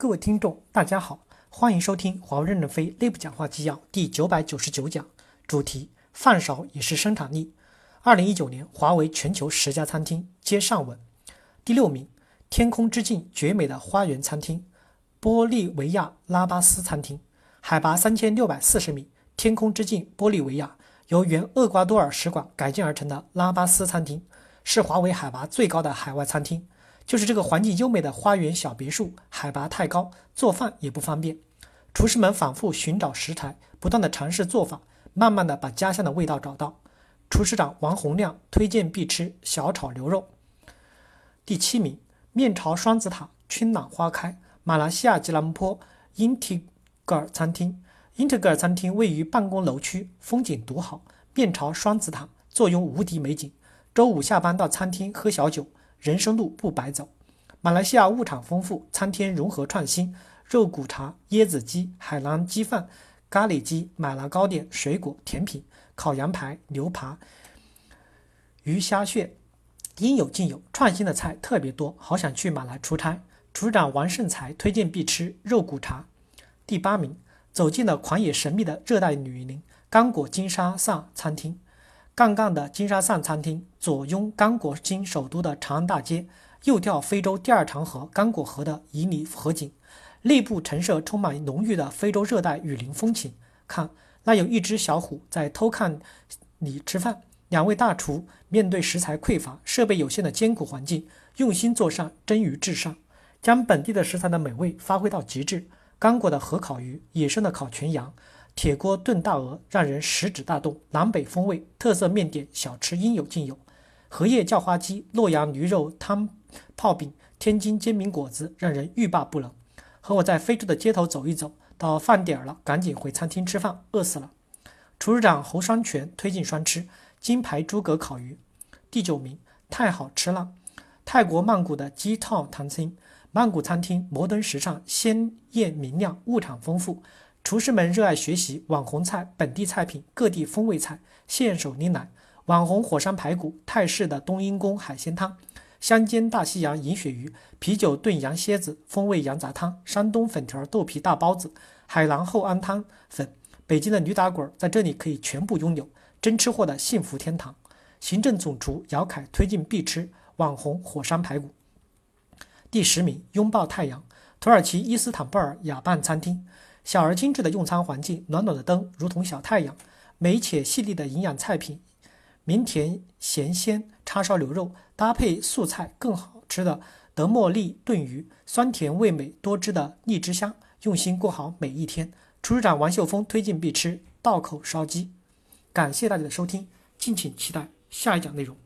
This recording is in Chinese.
各位听众，大家好，欢迎收听华为任正非内部讲话纪要第九百九十九讲，主题：饭少也是生产力。二零一九年，华为全球十家餐厅皆上稳。第六名，天空之镜绝美的花园餐厅，玻利维亚拉巴斯餐厅，海拔三千六百四十米，天空之镜玻利维亚由原厄瓜多尔使馆改建而成的拉巴斯餐厅，是华为海拔最高的海外餐厅。就是这个环境优美的花园小别墅，海拔太高，做饭也不方便。厨师们反复寻找食材，不断的尝试做法，慢慢的把家乡的味道找到。厨师长王洪亮推荐必吃小炒牛肉。第七名，面朝双子塔，春暖花开，马来西亚吉隆坡英提格尔餐厅。英特格尔餐厅位于办公楼区，风景独好，面朝双子塔，坐拥无敌美景。周五下班到餐厅喝小酒。人生路不白走，马来西亚物产丰富，餐厅融合创新，肉骨茶、椰子鸡、海南鸡饭、咖喱鸡、买辣糕点、水果甜品、烤羊排、牛扒、鱼虾蟹，应有尽有。创新的菜特别多，好想去马来出差。厨长王胜才推荐必吃肉骨茶。第八名，走进了狂野神秘的热带雨林——刚果金沙萨餐厅。杠杠的金沙上餐厅，左拥刚果金首都的长安大街，右眺非洲第二长河刚果河的旖旎河景，内部陈设充满浓郁的非洲热带雨林风情。看，那有一只小虎在偷看你吃饭。两位大厨面对食材匮乏、设备有限的艰苦环境，用心做上蒸鱼至上，将本地的食材的美味发挥到极致。刚果的河烤鱼，野生的烤全羊。铁锅炖大鹅让人食指大动，南北风味特色面点小吃应有尽有。荷叶叫花鸡、洛阳驴肉汤泡饼、天津煎饼果子让人欲罢不能。和我在非洲的街头走一走，到饭点了，赶紧回餐厅吃饭，饿死了。厨师长侯双全推荐双吃金牌诸葛烤鱼。第九名，太好吃了！泰国曼谷的鸡套餐厅，曼谷餐厅摩登时尚，鲜艳明亮，物产丰富。厨师们热爱学习网红菜、本地菜品、各地风味菜，现手拈来。网红火山排骨、泰式的冬阴功海鲜汤、香煎大西洋银鳕鱼、啤酒炖羊蝎子、风味羊杂汤、山东粉条豆皮大包子、海南厚安汤粉，北京的驴打滚在这里可以全部拥有，真吃货的幸福天堂。行政总厨姚凯推荐必吃网红火山排骨。第十名，拥抱太阳，土耳其伊斯坦布尔雅伴餐厅。小而精致的用餐环境，暖暖的灯如同小太阳，美且细腻的营养菜品，明甜咸鲜叉烧牛肉搭配素菜更好吃的德莫利炖鱼，酸甜味美多汁的荔枝香，用心过好每一天。厨师长王秀峰推荐必吃道口烧鸡。感谢大家的收听，敬请期待下一讲内容。